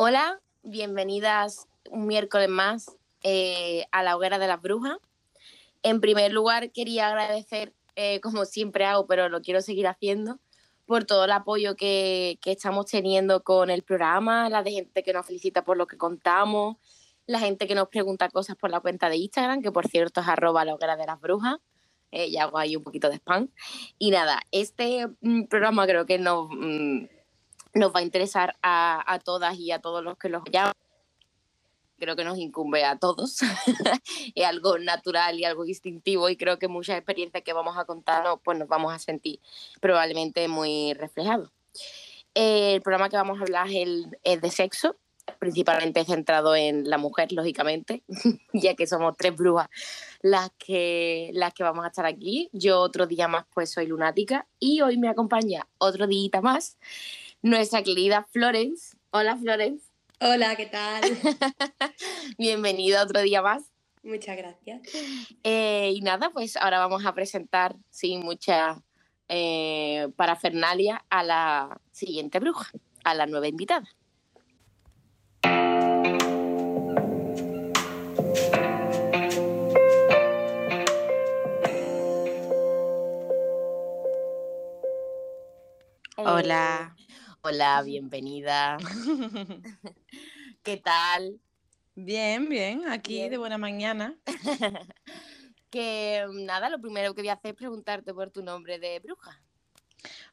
Hola, bienvenidas un miércoles más eh, a la hoguera de las brujas. En primer lugar, quería agradecer, eh, como siempre hago, pero lo quiero seguir haciendo, por todo el apoyo que, estamos teniendo con el programa, la gente que nos felicita por lo que contamos, la gente que nos pregunta cosas por la cuenta de Instagram, que por cierto es arroba la hoguera de las brujas. Eh, ya hago ahí un poquito de spam. Y nada, este mm, programa creo que nos, mm, nos va a interesar a, a, todas y a todos los que los llaman creo que nos incumbe a todos. es algo natural y algo instintivo y creo que muchas experiencias que vamos a contar pues nos vamos a sentir probablemente muy reflejados. el programa que vamos a hablar es, el, es de sexo, principalmente centrado en la mujer, lógicamente, ya que somos tres brujas las que, las que vamos a estar aquí. Yo otro día más pues soy lunática y hoy me acompaña otro día más nuestra querida Florence. Hola Florence. Hola, ¿qué tal? Bienvenido otro día más. Muchas gracias. Eh, y nada, pues ahora vamos a presentar sin mucha eh, parafernalia a la siguiente bruja, a la nueva invitada. Hola. Hola, bienvenida. ¿Qué tal? Bien, bien, aquí bien. de buena mañana. que nada, lo primero que voy a hacer es preguntarte por tu nombre de bruja.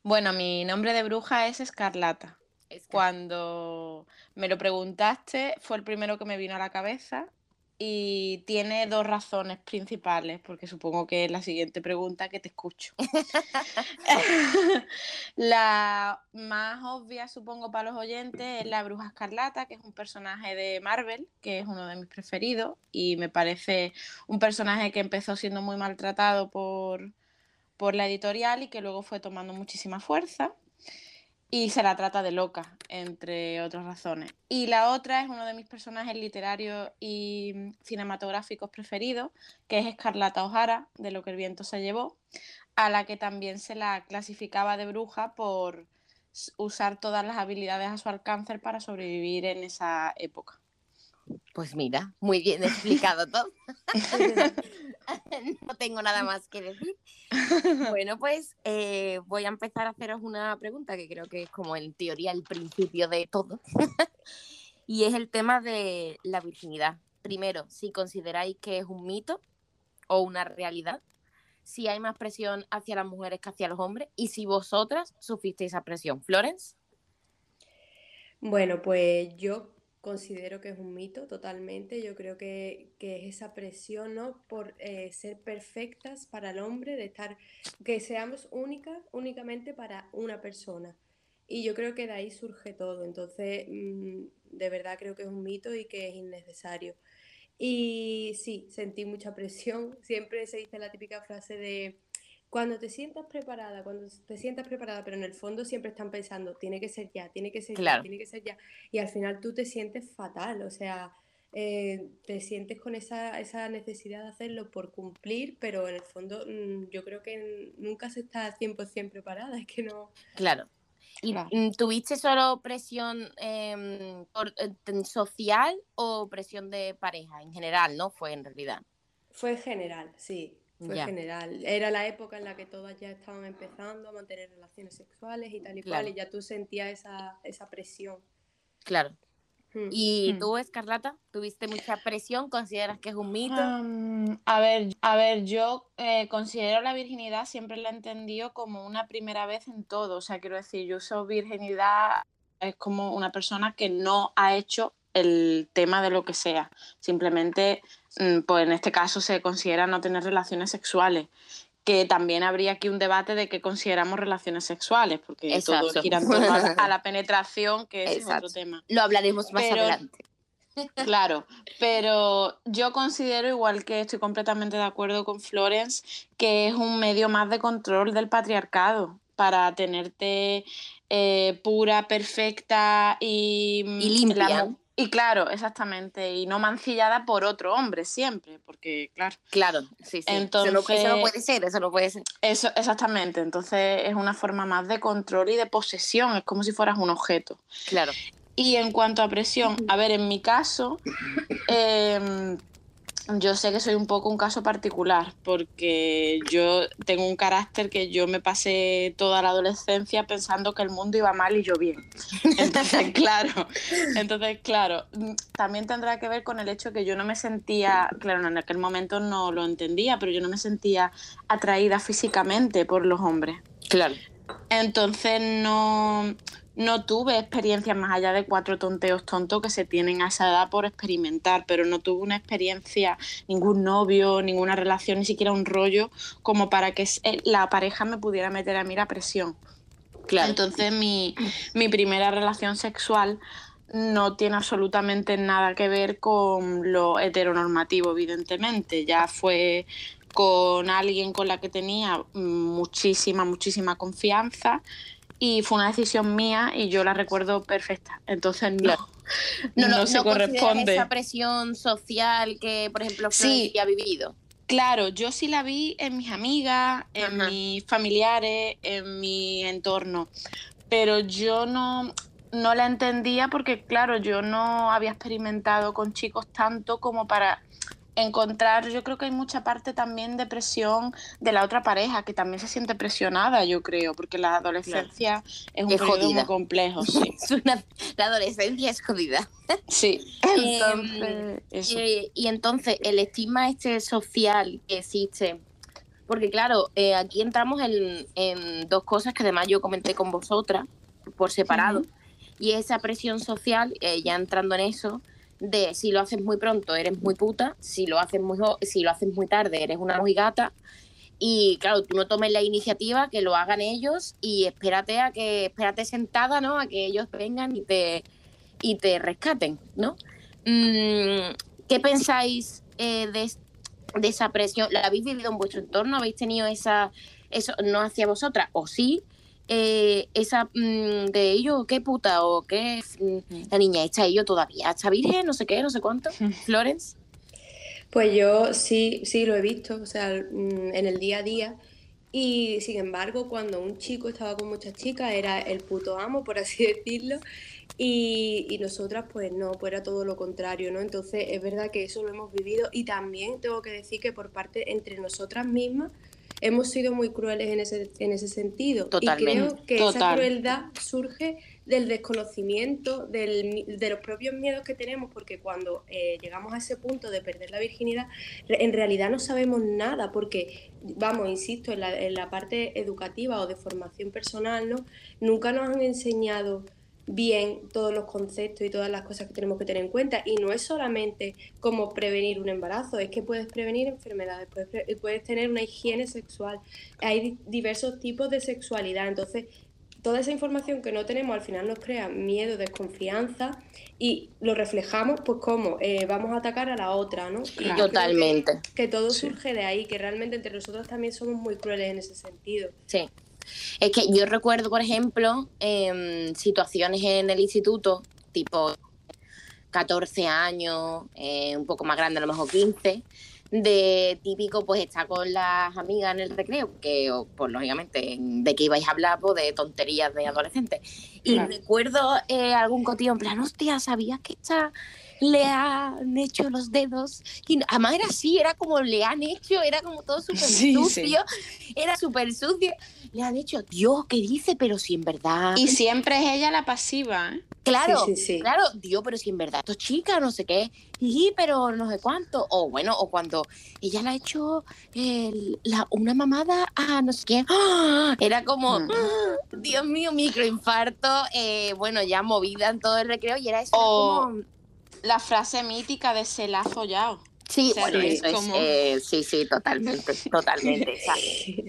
Bueno, mi nombre de bruja es Escarlata. Escarlata. Cuando me lo preguntaste, fue el primero que me vino a la cabeza y tiene dos razones principales, porque supongo que es la siguiente pregunta que te escucho. la más obvia, supongo, para los oyentes es la Bruja Escarlata, que es un personaje de Marvel, que es uno de mis preferidos, y me parece un personaje que empezó siendo muy maltratado por, por la editorial y que luego fue tomando muchísima fuerza y se la trata de loca, entre otras razones. Y la otra es uno de mis personajes literarios y cinematográficos preferidos, que es Escarlata O'Hara, de Lo que el viento se llevó, a la que también se la clasificaba de bruja por usar todas las habilidades a su alcance para sobrevivir en esa época. Pues mira, muy bien explicado todo. no tengo nada más que decir. Bueno, pues eh, voy a empezar a haceros una pregunta que creo que es como en teoría el principio de todo. y es el tema de la virginidad. Primero, si consideráis que es un mito o una realidad, si hay más presión hacia las mujeres que hacia los hombres y si vosotras sufristeis esa presión. Florence. Bueno, pues yo considero que es un mito totalmente. Yo creo que, que es esa presión ¿no? por eh, ser perfectas para el hombre, de estar, que seamos únicas únicamente para una persona. Y yo creo que de ahí surge todo. Entonces, mmm, de verdad creo que es un mito y que es innecesario. Y sí, sentí mucha presión. Siempre se dice la típica frase de cuando te sientas preparada, cuando te sientas preparada, pero en el fondo siempre están pensando, tiene que ser ya, tiene que ser claro. ya, tiene que ser ya. Y al final tú te sientes fatal, o sea, eh, te sientes con esa, esa, necesidad de hacerlo por cumplir, pero en el fondo mmm, yo creo que nunca se está 100% preparada, es que no... Claro. ¿Y claro. tuviste solo presión eh, por, eh, social o presión de pareja en general, no fue en realidad? Fue general, sí. Fue ya. general. Era la época en la que todas ya estaban empezando a mantener relaciones sexuales y tal y claro. cual, y ya tú sentías esa, esa presión. Claro. Hmm. ¿Y hmm. tú, Escarlata, tuviste mucha presión? ¿Consideras que es un mito? Um, a, ver, a ver, yo eh, considero la virginidad, siempre la he entendido como una primera vez en todo. O sea, quiero decir, yo uso virginidad es como una persona que no ha hecho el tema de lo que sea. Simplemente, pues en este caso se considera no tener relaciones sexuales. Que también habría aquí un debate de qué consideramos relaciones sexuales, porque Exacto. todo gira en torno a la, a la penetración, que es otro tema. Lo hablaremos más pero, adelante. Claro, pero yo considero, igual que estoy completamente de acuerdo con Florence, que es un medio más de control del patriarcado para tenerte eh, pura, perfecta y, y limpia. La, Y claro, exactamente, y no mancillada por otro hombre siempre, porque claro. Claro, sí, sí. Entonces, eso, no, eso no puede ser, eso no puede ser. Eso, exactamente, entonces es una forma más de control y de posesión, es como si fueras un objeto. Claro. Y en cuanto a presión, a ver, en mi caso, em, yo sé que soy un poco un caso particular, porque yo tengo un carácter que yo me pasé toda la adolescencia pensando que el mundo iba mal y yo bien. Entonces, claro, entonces, claro, también tendrá que ver con el hecho que yo no me sentía, claro, en aquel momento no lo entendía, pero yo no me sentía atraída físicamente por los hombres. Claro. Entonces no, no tuve experiencias más allá de cuatro tonteos tontos que se tienen a esa edad por experimentar, pero no tuve una experiencia, ningún novio, ninguna relación, ni siquiera un rollo, como para que eh, la pareja me pudiera meter a mí la presión. Entonces mi, mi primera relación sexual no tiene absolutamente nada que ver con lo heteronormativo, evidentemente. Ya fue con alguien con la que tenía muchísima, muchísima confianza y fue una decisión mía y yo la recuerdo perfecta. Entonces no, no, no, se no corresponde. esa presión social que, por ejemplo, Sí. Florencia ha vivido. Claro, yo sí la vi en mis amigas, en Ajá. mis familiares, en mi entorno, pero yo no, no la entendía porque, claro, yo no había experimentado con chicos tanto como para encontrar, yo creo que hay mucha parte también de presión de la otra pareja, que también se siente presionada, yo creo, porque la adolescencia es un Es periodo jodida. muy complejo, sí. Es una- la adolescencia es jodida. Sí, Em, eso. Eh, y entonces, el estigma este social que existe, porque claro, eh, aquí entramos en, en dos cosas que además yo comenté con vosotras por separado, y esa presión social, eh, ya entrando en eso, de si lo haces muy pronto eres muy puta, si lo haces muy, si lo haces muy tarde eres una mojigata, y claro, tú no tomes la iniciativa, que lo hagan ellos y espérate a que, espérate sentada, ¿no? A que ellos vengan y te, y te rescaten, ¿no? Mm, ¿Qué pensáis eh, de esa presión? ¿La habéis vivido en vuestro entorno? ¿Habéis tenido esa, eso, no hacia vosotras? ¿O sí? Eh, esa mm, de ellos, qué puta, o qué mm, la niña está yo todavía, está virgen, no sé qué, no sé cuánto. Florence. Pues yo sí, sí lo he visto, o sea, mm, en el día a día. Y sin embargo, cuando un chico estaba con muchas chicas, era el puto amo, por así decirlo. Y, y nosotras, pues no, pues era todo lo contrario, ¿no? Entonces, es verdad que eso lo hemos vivido. Y también tengo que decir que por parte entre nosotras mismas hemos sido muy crueles en ese, en ese sentido. Totalmente. Y creo que esa crueldad surge del desconocimiento, del de los propios miedos que tenemos, porque cuando eh, llegamos a ese punto de perder la virginidad, en realidad no sabemos nada, porque, vamos, insisto, en la, en la parte educativa o de formación personal, ¿no? Nunca nos han enseñado bien todos los conceptos y todas las cosas que tenemos que tener en cuenta. Y no es solamente como prevenir un embarazo, es que puedes prevenir enfermedades, puedes, pre- puedes tener una higiene sexual. Hay di- diversos tipos de sexualidad. Entonces, toda esa información que no tenemos al final nos crea miedo, desconfianza y lo reflejamos pues como eh, vamos a atacar a la otra, ¿no? Y que- Totalmente. Que, todo Sí. surge de ahí, que realmente entre nosotros también somos muy crueles en ese sentido. Sí. Es que yo recuerdo, por ejemplo, em, situaciones en el instituto, tipo 14 años, eh, un poco más grande, a lo mejor 15, de típico, pues estar con las amigas en el recreo, que pues lógicamente, de qué ibais a hablar, pues de tonterías de adolescentes. Y Claro. recuerdo eh, algún cotillo en plan, hostia, ¿sabías que esta le han hecho los dedos? Y además era así, era como le han hecho, era como todo súper Sí, sí. sucio, era súper sucio. Le han hecho, Dios, ¿qué dice? Pero si en verdad... Y siempre es ella la pasiva, ¿eh? Claro, Sí, claro, Dios, pero si en verdad esto es chica, no sé qué, y pero no sé cuánto, o bueno, o cuando ella le ha hecho el- la, una mamada a no sé quién, ¡Ah! era como, Mm. ¡Ah! Dios mío, microinfarto, eh, bueno, ya movida en todo el recreo, y era eso, O- como- La frase mítica de se la ha follado. Sí, o sea, bueno, que eso es eh, sí, sí, totalmente, totalmente. o sea,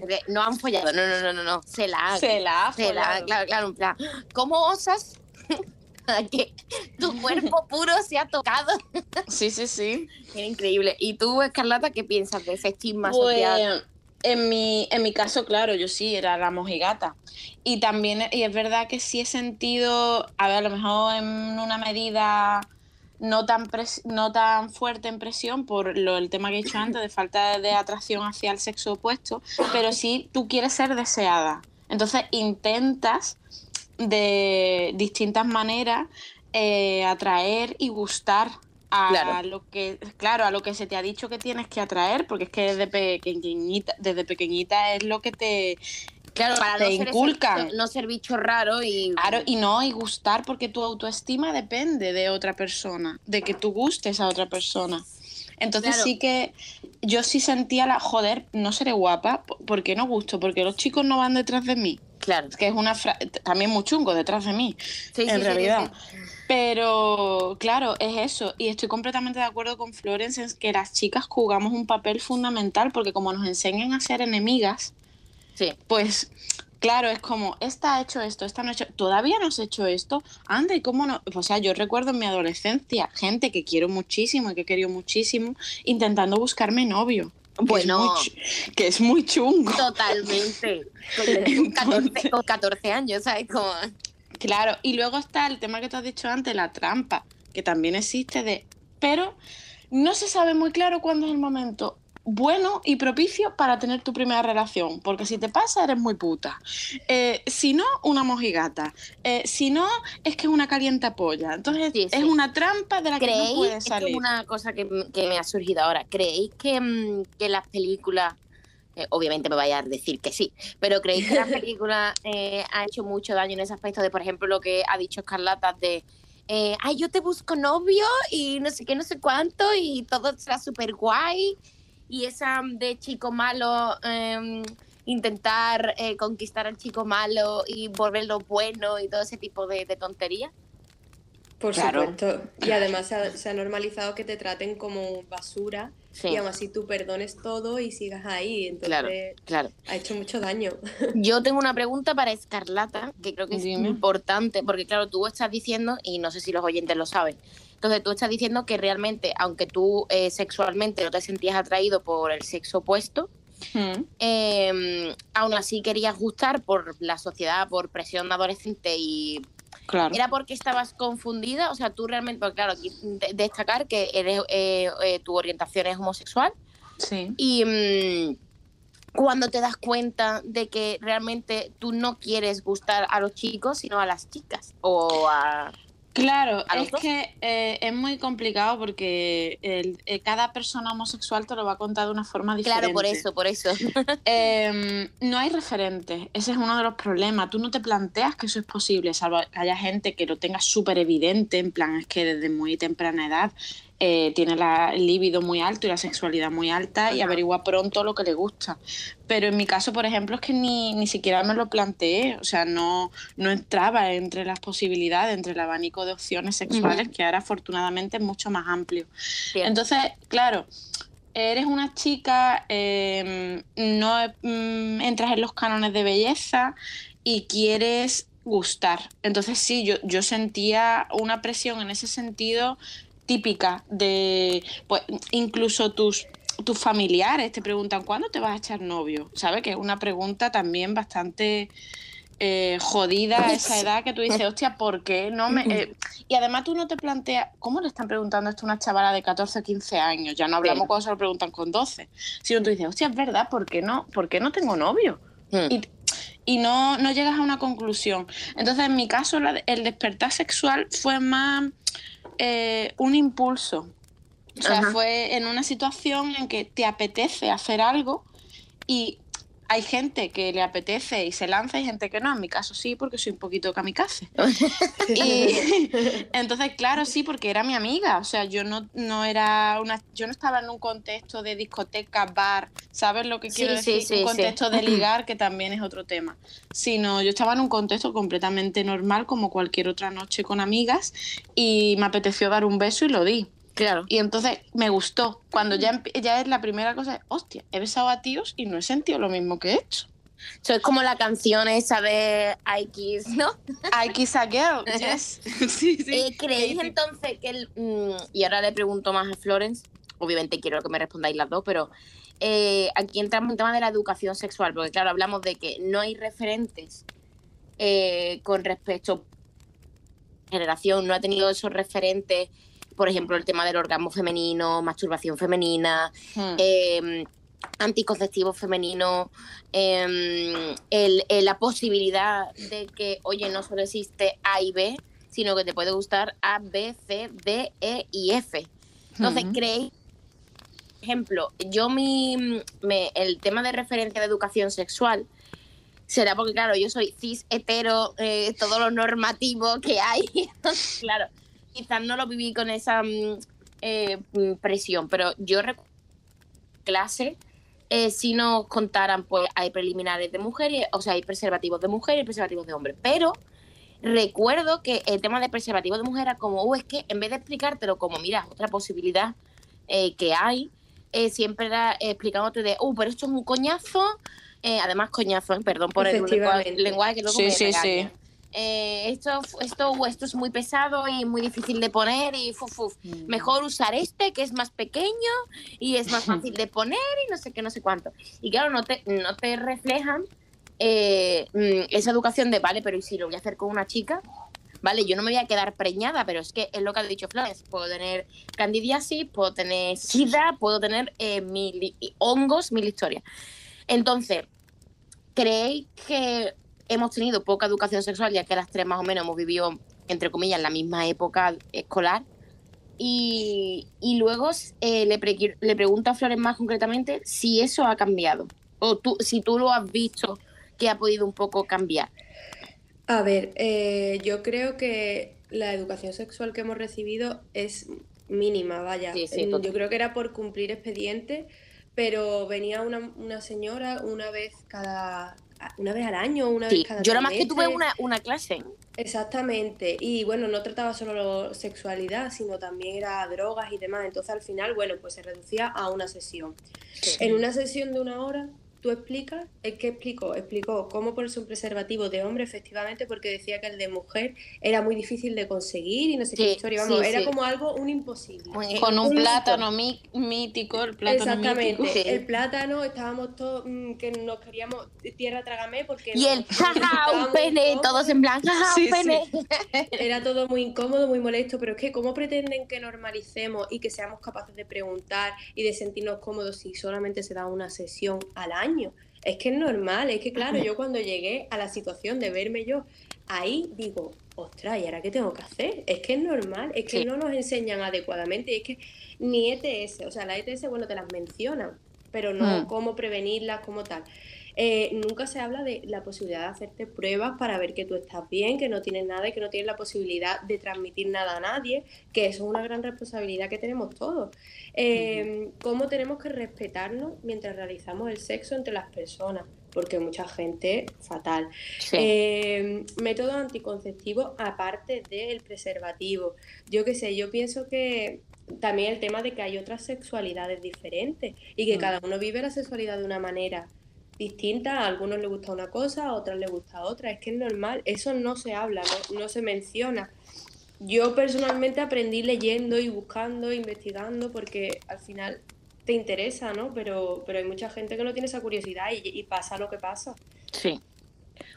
de- no han follado, no, no, no, no, no, se la han, Se la ha se la han, follado. claro, claro, en plan, ¿cómo osas que tu cuerpo puro se ha tocado? Sí, sí, sí. Era increíble. ¿Y tú, Escarlata, qué piensas de ese estigma social? Pues en mi, en mi caso, claro, yo sí era la mojigata. Y también, y es verdad que sí he sentido, a ver, a lo mejor en una medida no tan, no tan fuerte en presión por lo, el tema que he dicho antes de falta de atracción hacia el sexo opuesto, pero sí tú quieres ser deseada. Entonces intentas de distintas maneras eh, atraer y gustar a lo que claro a lo que se te ha dicho que tienes que atraer porque es que desde pequeñita desde pequeñita es lo que te claro para te inculcan. no ser bicho raro y claro y no y gustar porque tu autoestima depende de otra persona de que tú gustes a otra persona. Entonces sí que yo sí sentía la joder no seré guapa porque no gusto porque los chicos no van detrás de mí claro. Que es una también muy chungo detrás de mí en realidad. pero claro, es eso. Y estoy completamente de acuerdo con Florence en que las chicas jugamos un papel fundamental porque como nos enseñan a ser enemigas, sí. pues claro, es como, esta ha hecho esto, esta no ha hecho, todavía no has hecho esto, anda, ¿y cómo no? O sea, yo recuerdo en mi adolescencia gente que quiero muchísimo y que he querido muchísimo intentando buscarme novio. Bueno, que es muy, chungo. Totalmente. Con 14, con 14 años, ¿sabes? Como... Claro, y luego está el tema que tú has dicho antes, la trampa, que también existe de... Pero no se sabe muy claro cuándo es el momento bueno y propicio para tener tu primera relación, porque si te pasa eres muy puta. Eh, si no, una mojigata. Eh, si no, es que es una calienta polla. Entonces es una trampa de la que no puedes salir. Es una cosa que, me ha surgido ahora. ¿Creéis que, mm, que las películas eh, obviamente me vaya a decir que sí, pero ¿creéis que la película ha hecho mucho daño en ese aspecto de, por ejemplo, lo que ha dicho Escarlata de, ay, yo te busco novio y no sé qué, no sé cuánto y todo será súper guay y esa de chico malo, em, intentar conquistar al chico malo y volverlo bueno y todo ese tipo de, tonterías? Por supuesto. Y además se ha, normalizado que te traten como basura y aún así tú perdones todo y sigas ahí. Entonces, claro, ha hecho mucho daño. Yo tengo una pregunta para Escarlata, que creo que es importante, porque claro, tú estás diciendo, y no sé si los oyentes lo saben, entonces tú estás diciendo que realmente, aunque tú eh, sexualmente no te sentías atraído por el sexo opuesto, hmm. em, aún así querías gustar por la sociedad, por presión adolescente y ¿Era porque estabas confundida? O sea, tú realmente, porque claro, aquí destacar que eres, eh, eh, tu orientación es homosexual. Sí. Y mm, cuando te das cuenta de que realmente tú no quieres gustar a los chicos, sino a las chicas o a... Claro, es que eh, es muy complicado porque el, eh, cada persona homosexual te lo va a contar de una forma diferente. Claro, por eso, por eso. Em, no hay referentes, ese es uno de los problemas. Tú no te planteas que eso es posible, salvo que haya gente que lo tenga súper evidente, en plan, es que desde muy temprana edad eh, tiene la, el líbido muy alto y la sexualidad muy alta y averigua pronto lo que le gusta. Pero en mi caso, por ejemplo, es que ni, ni siquiera me lo planteé, o sea, no, no entraba entre las posibilidades, entre el abanico de opciones sexuales, que ahora afortunadamente es mucho más amplio. Entonces, claro, eres una chica, em, no mm, entras en los cánones de belleza y quieres gustar. Entonces sí, yo, yo sentía una presión en ese sentido típica de, pues incluso tus tus familiares te preguntan cuándo te vas a echar novio, ¿sabes? Que es una pregunta también bastante eh, jodida a esa edad que tú dices, hostia, ¿por qué no me...? Eh, y además tú no te planteas, ¿cómo le están preguntando esto a una chavala de 14 o 15 años? Ya no hablamos cuando se lo preguntan con 12. Sino tú dices, hostia, es verdad, ¿por qué no, ¿por qué no tengo novio? Hmm. Y, y no, no, llegas a una conclusión. Entonces, en mi caso, el despertar sexual fue más eh, un impulso. O sea, fue en una situación en que te apetece hacer algo y hay gente que le apetece y se lanza y gente que no. En mi caso sí, porque soy un poquito kamikaze. y entonces, claro, sí, porque era mi amiga. O sea, yo no, no era una, yo no estaba en un contexto de discoteca, bar, ¿sabes lo que quiero decir? un contexto de ligar, que también es otro tema. Sino yo estaba en un contexto completamente normal, como cualquier otra noche con amigas, y me apeteció dar un beso y lo di. Claro. Y entonces me gustó. Cuando ya, ya es la primera cosa, hostia, he besado a tíos y no he sentido lo mismo que he hecho. Eso es como la canción esa de I Kiss, ¿no? I Kiss a Girl, yes. sí, sí. Eh, ¿Creéis entonces que el, mm, y ahora le pregunto más a Florence, obviamente quiero que me respondáis las dos, pero eh, aquí entramos en el tema de la educación sexual, porque claro, hablamos de que no hay referentes eh, con respecto a generación, no ha tenido esos referentes por ejemplo, el tema del orgasmo femenino, masturbación femenina, Hmm. eh, anticonceptivo femenino, eh, el- el- la posibilidad de que, oye, no solo existe A y B, sino que te puede gustar A, B, C, D, E y F. Entonces, Ujú. creéis, por ejemplo, yo mi, me- el tema de referencia de educación sexual será porque, claro, yo soy cis, hetero, eh, todo lo normativo que hay. claro, quizás no lo viví con esa mm, eh, mm, presión, pero yo recuerdo clase, eh, si nos contaran, pues hay preliminares de mujeres, o sea, hay preservativos de mujer y preservativos de hombre, pero recuerdo que el tema de preservativos de mujer era como, uh, es que en vez de explicártelo como, mira, otra posibilidad eh, que hay, eh, siempre era explicándote de, uh, pero esto es un coñazo, eh, además coñazo, eh, perdón por el lenguaje, lenguaje que luego Sí, me sí, sí. Eh, esto, esto, esto es muy pesado y muy difícil de poner y fuf, fuf. mejor usar este que es más pequeño y es más fácil de poner y no sé qué, no sé cuánto. Y claro, no te, no te reflejan eh, mm, esa educación de, vale, pero ¿y si lo voy a hacer con una chica? Vale, yo no me voy a quedar preñada, pero es que es lo que ha dicho Flores. Puedo tener candidiasis, puedo tener sida, puedo tener eh, mil hongos, mil historias. Entonces, ¿creéis que hemos tenido poca educación sexual, ya que las tres más o menos hemos vivido, entre comillas, la misma época escolar? Y, y luego eh, le, pre- le pregunto a Flores más concretamente si eso ha cambiado. O tú, si tú lo has visto que ha podido un poco cambiar. A ver, eh, yo creo que la educación sexual que hemos recibido es mínima, vaya. Sí, sí, total. Yo creo que era por cumplir expediente, pero venía una, una señora una vez cada, una vez al año, una Sí, vez cada yo nada más que tuve una, una clase. Exactamente, y bueno, no trataba solo sexualidad, sino también era drogas y demás. Entonces al final, bueno, pues se reducía a una sesión. En una sesión de una hora, tú explicas, ¿es que explicó? Explicó cómo ponerse un preservativo de hombre, efectivamente, porque decía que el de mujer era muy difícil de conseguir y no sé qué historia. Vamos, sí, era sí. como algo, un imposible. Muy- Con un Un plátano mí- mítico, el plátano Exactamente, mítico. Sí. el plátano, estábamos todos mm, que nos queríamos tierra trágame porque Y el jaja, un pene, todos en blanco, jaja, Sí, un pene. Era todo muy incómodo, muy molesto, pero es que ¿cómo pretenden que normalicemos y que seamos capaces de preguntar y de sentirnos cómodos si solamente se da una sesión al año? Es que es normal, es que claro, yo cuando llegué a la situación de verme yo ahí, digo, ostras, ¿y ahora qué tengo que hacer? Es que es normal, es que Sí. no nos enseñan adecuadamente, es que ni ETS, o sea, la ETS, bueno, te las mencionan, pero no Mm. cómo prevenirlas, como tal. Eh, nunca se habla de la posibilidad de hacerte pruebas para ver que tú estás bien, que no tienes nada y que no tienes la posibilidad de transmitir nada a nadie, que eso es una gran responsabilidad que tenemos todos. Eh, ¿Cómo tenemos que respetarnos mientras realizamos el sexo entre las personas? Porque mucha gente, fatal. Sí. Eh, métodos anticonceptivos aparte del preservativo. Yo qué sé, yo pienso que también el tema de que hay otras sexualidades diferentes y que Mm. cada uno vive la sexualidad de una manera distinta. A algunos les gusta una cosa, a otros les gusta otra. Es que es normal, eso no se habla, no, no se menciona. Yo personalmente aprendí leyendo y buscando, investigando, porque al final te interesa, ¿no? Pero, pero hay mucha gente que no tiene esa curiosidad y, y pasa lo que pasa. Sí.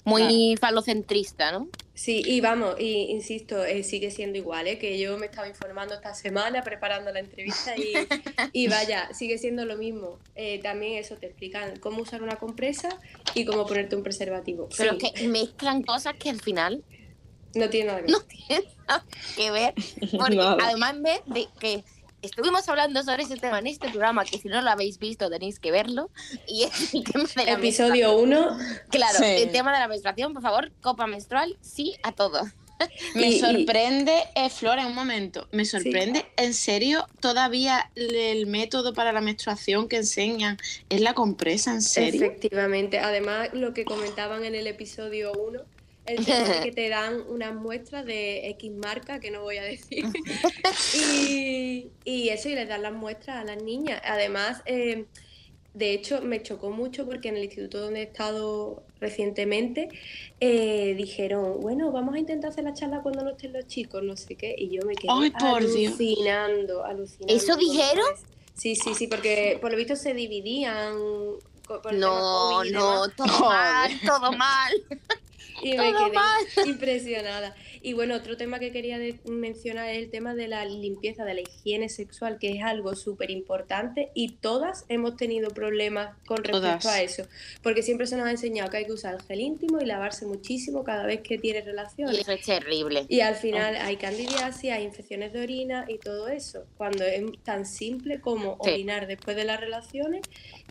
Muy falocentrista, ¿no? Sí, y vamos, y insisto, eh, sigue siendo igual, ¿eh? que yo me estaba informando esta semana preparando la entrevista y, y vaya, sigue siendo lo mismo. Eh, también eso te explican cómo usar una compresa y cómo ponerte un preservativo. Pero Sí, es que mezclan cosas que al final no tiene nada que ver. no tienen nada que ver. Porque además vez de que estuvimos hablando sobre ese tema en este programa, que si no lo habéis visto tenéis que verlo, y es el tema de la Episodio 1. menstruación. Claro, Sí. el tema de la menstruación, por favor, copa menstrual, sí a todo. Me Y- sorprende, eh, Flora, un momento, me sorprende, en serio, todavía el método para la menstruación que enseñan es la compresa, en serio. Efectivamente. Además, lo que comentaban en el episodio 1, el tema de que te dan unas muestras de X marca, que no voy a decir, y, y eso, y les dan las muestras a las niñas. Además, eh, de hecho, me chocó mucho porque en el instituto donde he estado recientemente eh, dijeron, bueno, vamos a intentar hacer la charla cuando no estén los chicos, no sé qué, y yo me quedé Ay, por Dios. alucinando, alucinando. ¿Eso dijeron? Sí, sí, sí, porque por lo visto se dividían. por No, no, todo mal, todo mal. y me quedé impresionada. Y bueno, otro tema que quería mencionar es el tema de la limpieza, de la higiene sexual, que es algo súper importante y todas hemos tenido problemas con respecto a eso, porque siempre se nos ha enseñado que hay que usar el gel íntimo y lavarse muchísimo cada vez que tienes relaciones. Y eso es terrible. Y al final hay candidiasis, hay infecciones de orina y todo eso, cuando es tan simple como orinar después de las relaciones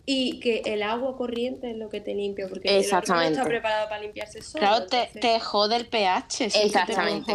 y que el agua corriente es lo que te limpia, porque Exactamente. no está preparado para limpiarse solo. Claro, te, jode el pH. Exactamente.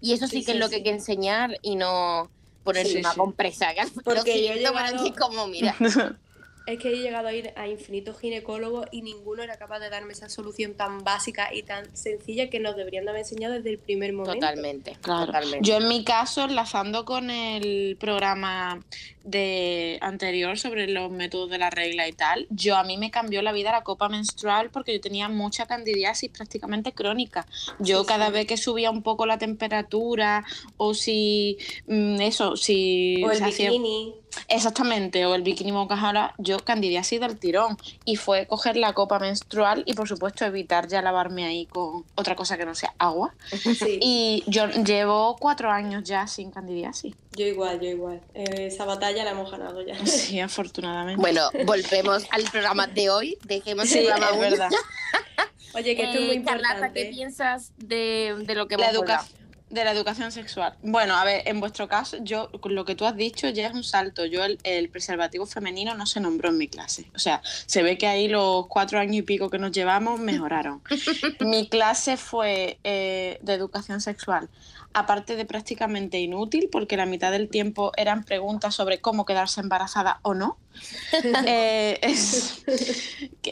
Y eso sí que es lo que hay que enseñar y no ponerse una compresa. Porque yo llegado... aquí como, mira. es que he llegado a ir a infinitos ginecólogos y ninguno era capaz de darme esa solución tan básica y tan sencilla que nos deberían de haber enseñado desde el primer momento. Totalmente, claro. Yo en mi caso, enlazando con el programa de anterior sobre los métodos de la regla y tal, yo a mí me cambió la vida la copa menstrual porque yo tenía mucha candidiasis prácticamente crónica. Yo cada vez que subía un poco la temperatura o si mm, eso, si o el bikini. Exactamente, o el bikini mocajara, yo candidiasis del tirón y fue coger la copa menstrual y por supuesto evitar ya lavarme ahí con otra cosa que no sea agua. Y yo llevo cuatro años ya sin candidiasis. Yo igual, yo igual. Eh, esa batalla la hemos ganado ya. Sí, afortunadamente. Bueno, volvemos al programa de hoy. Dejemos el programa es verdad. Oye, que esto es muy eh, importante. ¿qué piensas de, de lo que hemos la De la educación sexual. Bueno, a ver, en vuestro caso, yo lo que tú has dicho ya es un salto. Yo el, el, preservativo femenino no se nombró en mi clase. O sea, se ve que ahí los cuatro años y pico que nos llevamos mejoraron. mi clase fue eh, de educación sexual aparte de prácticamente inútil, porque la mitad del tiempo eran preguntas sobre cómo quedarse embarazada o no. Eh,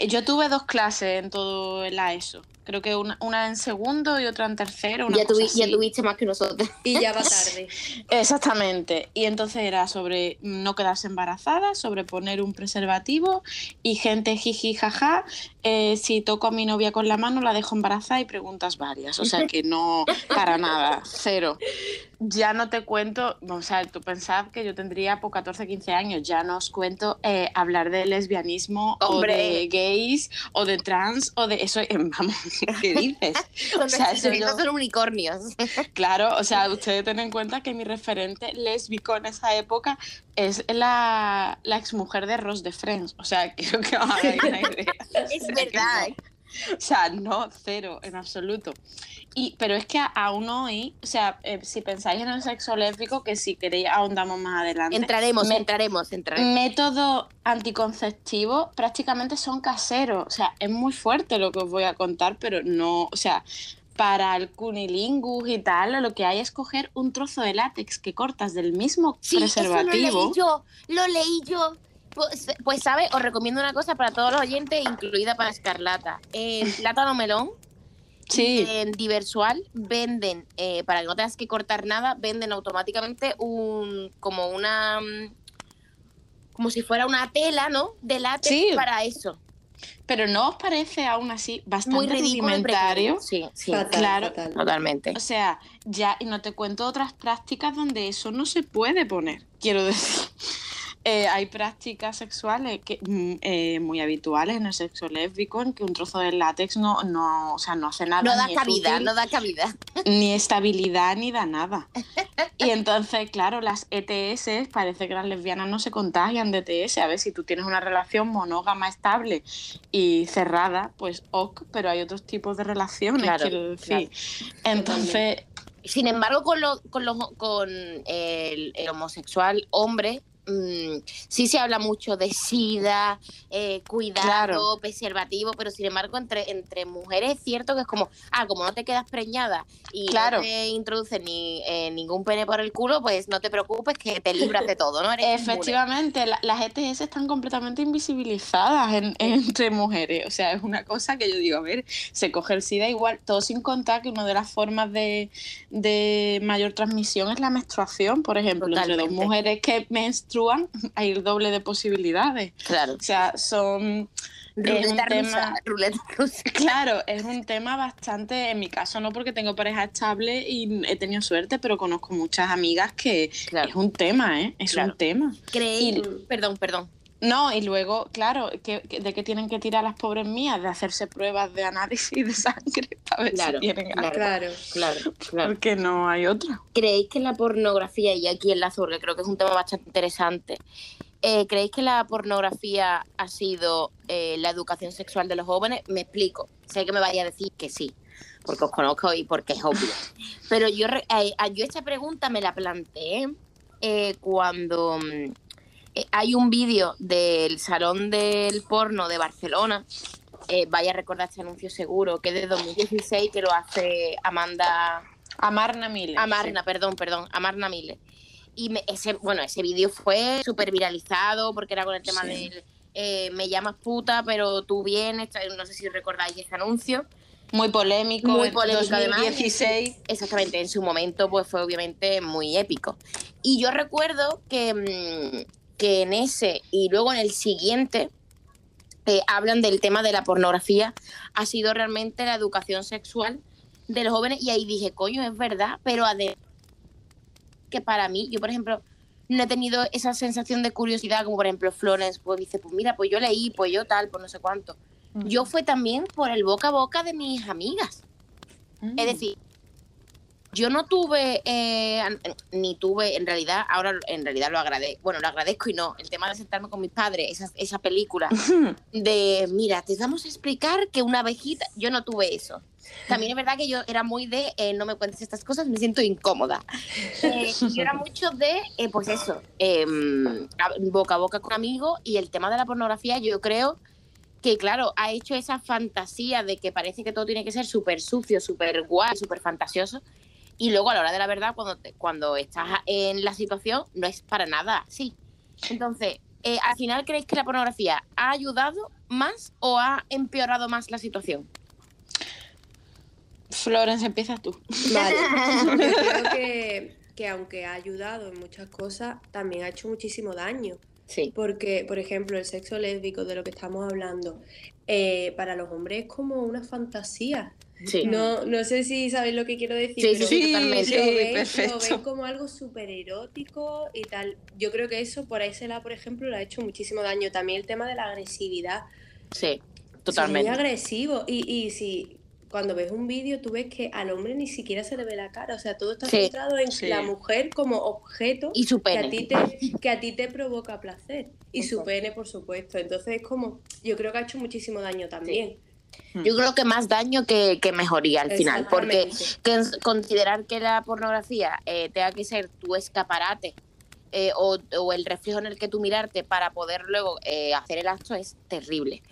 yo tuve dos clases en todo el ESO. Creo que una, en segundo y otra en tercero. ya, ya tuviste más que nosotros. Y ya va tarde. Exactamente. Y entonces era sobre no quedarse embarazada, sobre poner un preservativo y gente jiji jaja. Eh, si toco a mi novia con la mano, la dejo embarazada y preguntas varias. O sea que no, para nada, cero ya no te cuento, o sea, tú pensabas que yo tendría por 14, 15 años, ya no os cuento eh, hablar de lesbianismo o de gays o de trans o de eso, vamos, ¿qué dices? o sea, eso son unicornios. claro, o sea, ustedes tienen en cuenta que mi referente lésbico en esa época es la, la exmujer de Ross de Friends, o sea, creo que os hagáis una idea. es verdad. O sea, no, cero, en absoluto. Y, pero es que aún hoy, o sea, eh, si pensáis en el sexo lésbico, que si queréis ahondamos más adelante. Entraremos, entraremos, entraremos. Métodos anticonceptivos prácticamente son caseros. O sea, es muy fuerte lo que os voy a contar, pero no, o sea, para el cunilingus y tal, lo que hay es coger un trozo de látex que cortas del mismo preservativo. Eso lo leí yo, lo leí yo. Pues, pues, ¿sabe? Os recomiendo una cosa para todos los oyentes, incluida para Escarlata. El plátano melón Sí. En Diversual venden, eh, para que no tengas que cortar nada, venden automáticamente un como una mm, como si fuera una tela, ¿no? De látex para eso. Pero ¿no os parece aún así bastante Muy rudimentario? Sí, sí, claro. Totalmente. O sea, ya, y no te cuento otras prácticas donde eso no se puede poner, quiero decir. Eh, hay prácticas sexuales que, mm, eh, muy habituales en el sexo lésbico en que un trozo de látex no, no, o sea, no hace nada. No da cabida, no da cabida. Ni estabilidad ni da nada. Y entonces, claro, las ETS, parece que las lesbianas no se contagian de ETS. A ver, si tú tienes una relación monógama estable y cerrada, pues ok, pero hay otros tipos de relaciones, quiero decir. Entonces. Sin embargo, con, lo, con, con el homosexual hombre, Mm, sí se habla mucho de sida, eh, cuidado, preservativo, pero sin embargo entre, entre mujeres es cierto que es como, ah, como no te quedas preñada y no te introduces ni eh, ningún pene por el culo, pues no te preocupes que te libras de todo, ¿no? Efectivamente, las ETS están completamente invisibilizadas entre mujeres, o sea, es una cosa que yo digo, a ver, se coge el SIDA igual, todo sin contar que una de las formas de, de mayor transmisión es la menstruación, por ejemplo, entre dos mujeres que menstruan hay el doble de posibilidades. Claro. O sea, son... es un tema, Claro, es un tema bastante, en mi caso no porque tengo pareja estable y he tenido suerte, pero conozco muchas amigas que es un tema, ¿eh? Es un tema. Creí, perdón, perdón. No, y luego, claro, ¿de qué tienen que tirar las pobres mías? De hacerse pruebas de análisis de sangre para ver claro, si tienen claro, claro, claro, claro. Porque no hay otra. ¿Creéis que la pornografía, y aquí en la que creo que es un tema bastante interesante, eh, ¿creéis que la pornografía ha sido eh, la educación sexual de los jóvenes? Me explico. Sé que me vaya a decir que sí, porque os conozco y porque es obvio. Pero yo, eh, yo esta pregunta me la planteé cuando mm, eh, hay un vídeo del Salón del Porno de Barcelona, eh, vaya a recordar este anuncio seguro, que es de 2016, que lo hace Amanda... Amarna Mille. Amarna, perdón, perdón, Amarna Mille. Y ese, bueno, ese vídeo fue súper viralizado porque era con el tema del eh, me llamas puta, pero tú vienes, no sé si recordáis ese anuncio. Muy polémico, muy polémico 2016. Exactamente, en su momento pues fue obviamente muy épico. Y yo recuerdo que, mm, que en ese y luego en el siguiente eh, hablan del tema de la pornografía, ha sido realmente la educación sexual de los jóvenes y ahí dije, coño, es verdad, pero además que para mí, yo por ejemplo, no he tenido esa sensación de curiosidad como por ejemplo Florence, pues dice, pues mira, pues yo leí, pues yo tal, pues no sé cuánto. Yo fue también por el boca a boca de mis amigas. Es mm. decir, yo no tuve, eh, ni tuve, en realidad, ahora en realidad lo agradezco, bueno, lo agradezco y no, el tema de sentarme con mis padres, esa, esa película de, mira, te vamos a explicar que una abejita, yo no tuve eso. También es verdad que yo era muy de, eh, no me cuentes estas cosas, me siento incómoda. Eh, yo era mucho de, pues eso, em, boca a boca con amigos y el tema de la pornografía yo creo que claro, ha hecho esa fantasía de que parece que todo tiene que ser súper sucio, súper guay, súper fantasioso, y luego a la hora de la verdad, cuando, cuando estás en la situación, no es para nada así. Entonces, eh, al final, ¿creéis que la pornografía ha ayudado más o ha empeorado más la situación? Florence, empiezas tú. Vale. Yo creo que, que aunque ha ayudado en muchas cosas, también ha hecho muchísimo daño. Sí. Porque, por ejemplo, el sexo lésbico de lo que estamos hablando, eh, para los hombres es como una fantasía. No, no sé si sabéis lo que quiero decir. Sí, sí, totalmente. Lo ven, como algo súper erótico y tal. Yo creo que eso por ahí se la, por ejemplo, le ha hecho muchísimo daño. También el tema de la agresividad. Sí, totalmente. muy agresivo. Y, y si cuando ves un vídeo tú ves que al hombre ni siquiera se le ve la cara. O sea, todo está centrado en la mujer como objeto y su pene. Que, a ti te, que a ti te provoca placer. Y su pene, por supuesto. Entonces es como, yo creo que ha hecho muchísimo daño también. Yo creo que más daño que, mejoría al final, porque considerar que la pornografía eh, tenga que ser tu escaparate eh, o, el reflejo en el que tú mirarte para poder luego eh, hacer el acto es terrible.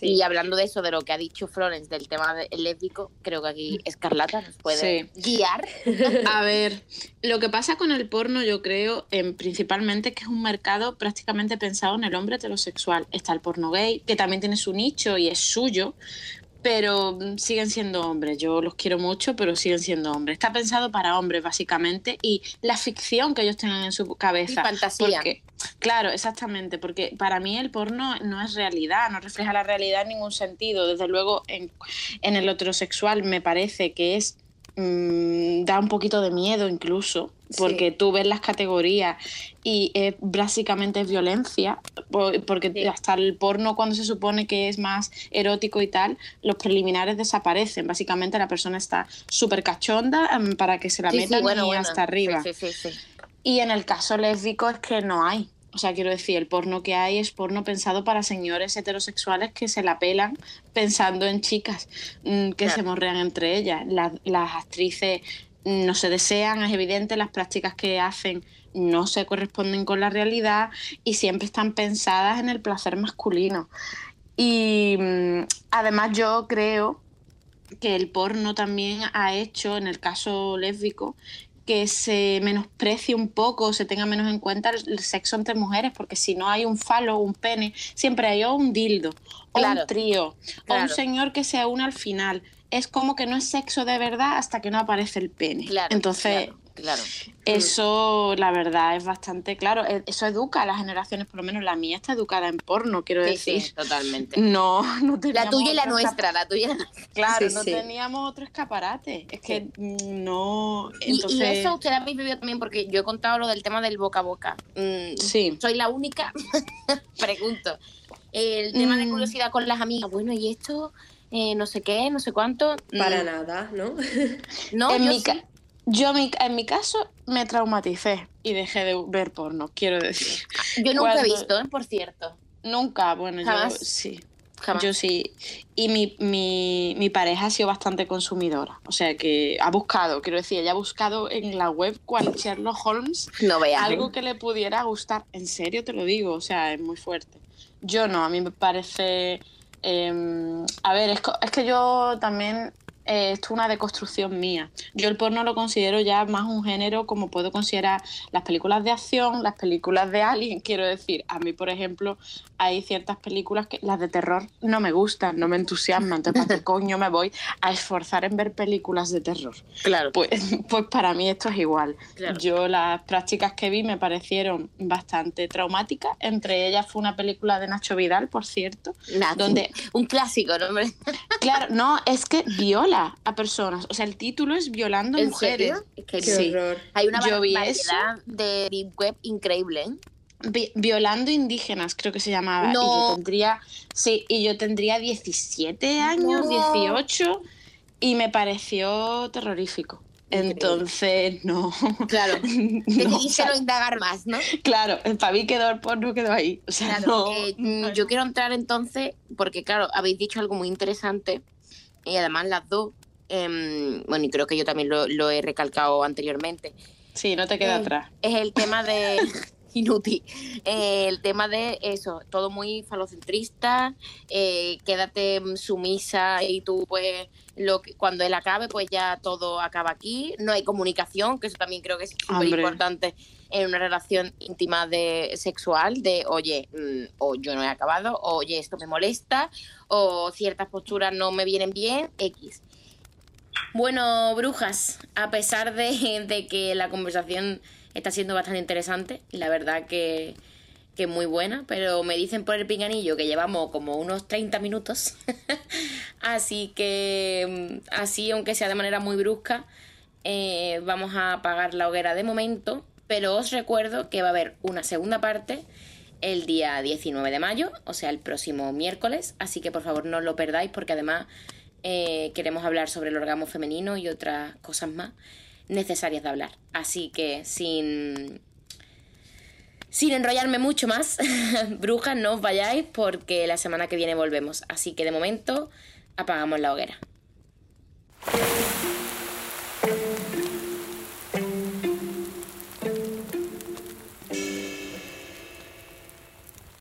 Y hablando de eso, de lo que ha dicho Florence del tema del lésbico, creo que aquí Escarlata nos puede guiar. A ver, lo que pasa con el porno, yo creo, en, principalmente que es un mercado prácticamente pensado en el hombre heterosexual. Está el porno gay, que también tiene su nicho y es suyo, pero mm, siguen siendo hombres. Yo los quiero mucho, pero siguen siendo hombres. Está pensado para hombres, básicamente, y la ficción que ellos tengan en su cabeza. Y fantasía. claro, exactamente, porque para mí el porno no es realidad, no refleja la realidad en ningún sentido. Desde luego, en, en el heterosexual me parece que es Mm, da un poquito de miedo incluso, porque tú ves las categorías y básicamente es violencia, porque hasta el porno cuando se supone que es más erótico y tal, los preliminares desaparecen, básicamente la persona está súper cachonda em, para que se la metan y hasta arriba. Y en el caso lésbico es que no hay. O sea, quiero decir, el porno que hay es porno pensado para señores heterosexuales que se la pelan pensando en chicas mm, que se morrean entre ellas. las actrices no se desean, es evidente, las prácticas que hacen no se corresponden con la realidad y siempre están pensadas en el placer masculino. Y mm, además yo creo que el porno también ha hecho, en el caso lésbico, que se menosprecie un poco, se tenga menos en cuenta el, sexo entre mujeres, porque si no hay un falo, un pene, siempre hay o un dildo, o un trío, o un señor que se une al final. Es como que no es sexo de verdad hasta que no aparece el pene. Entonces, Claro. Eso, la verdad, es bastante claro. E, eso educa a las generaciones, por lo menos la mía está educada en porno, quiero decir. Sí, totalmente. No, no La tuya y la nuestra, la tuya y la nuestra. Claro, no teníamos otro escaparate. Es que mm, no. Entonces... Y, eso usted habéis vivido también, porque yo he contado lo del tema del boca a boca. Mm, sí. Soy la única. Pregunto. El tema de mm. curiosidad con las amigas. Bueno, ¿y esto? Eh, no sé qué, no sé cuánto. Para nada, ¿no? no, en mi yo en mi caso me traumaticé y dejé de ver porno, quiero decir. Yo nunca he visto, ¿eh? por cierto. Nunca, bueno, yo sí. Yo sí. Y mi, mi, mi, pareja ha sido bastante consumidora. O sea que ha buscado, quiero decir, ella ha buscado en la web cual Sherlock Holmes no algo que le pudiera gustar. En serio te lo digo, o sea, es muy fuerte. Yo no, a mí me parece. Em, a ver, es, es que yo también eh, esto es una deconstrucción mía. Yo el porno lo considero ya más un género como puedo considerar las películas de acción, las películas de Alien. Quiero decir, a mí, por ejemplo, hay ciertas películas que las de terror no me gustan, no me entusiasman. Entonces, ¿para qué coño me voy a esforzar en ver películas de terror? Claro. Pues, pues para mí esto es igual. Yo las prácticas que vi me parecieron bastante traumáticas. Entre ellas fue una película de Nacho Vidal, por cierto. donde Un clásico, ¿no? claro, no, es que viola a personas. O sea, el título es Violando mujeres. sí. Hay una variedad de deep web increíble. ¿eh? Violando indígenas, creo que se llamaba. Y yo tendría, sí, y yo tendría 17 años, 18, y me pareció terrorífico. Entonces, no. Claro. Decidiste no, indagar más, ¿no? Claro, para mí quedó el porno, quedó ahí. O sea, no, mm, yo quiero entrar entonces, porque claro, habéis dicho algo muy interesante y además las dos, em, bueno, y creo que yo también lo, he recalcado anteriormente. Sí, no te queda atrás. Es el tema de... inútil. Eh, el tema de eso, todo muy falocentrista, eh, quédate sumisa y tú pues lo que, cuando él acabe pues ya todo acaba aquí, no hay comunicación, que eso también creo que es súper importante en una relación íntima de sexual, de oye, mm, o yo no he acabado, o, oye, esto me molesta, o ciertas posturas no me vienen bien, X. Bueno, brujas, a pesar de, que la conversación está siendo bastante interesante, la verdad que, que muy buena, pero me dicen por el pinganillo que llevamos como unos 30 minutos, así que mm, así, aunque sea de manera muy brusca, eh, vamos a apagar la hoguera de momento pero os recuerdo que va a haber una segunda parte el día 19 de mayo, o sea, el próximo miércoles, así que por favor no lo perdáis porque además eh, queremos hablar sobre el orgasmo femenino y otras cosas más necesarias de hablar. Así que sin, sin enrollarme mucho más, brujas, no os vayáis porque la semana que viene volvemos. Así que de momento apagamos la hoguera.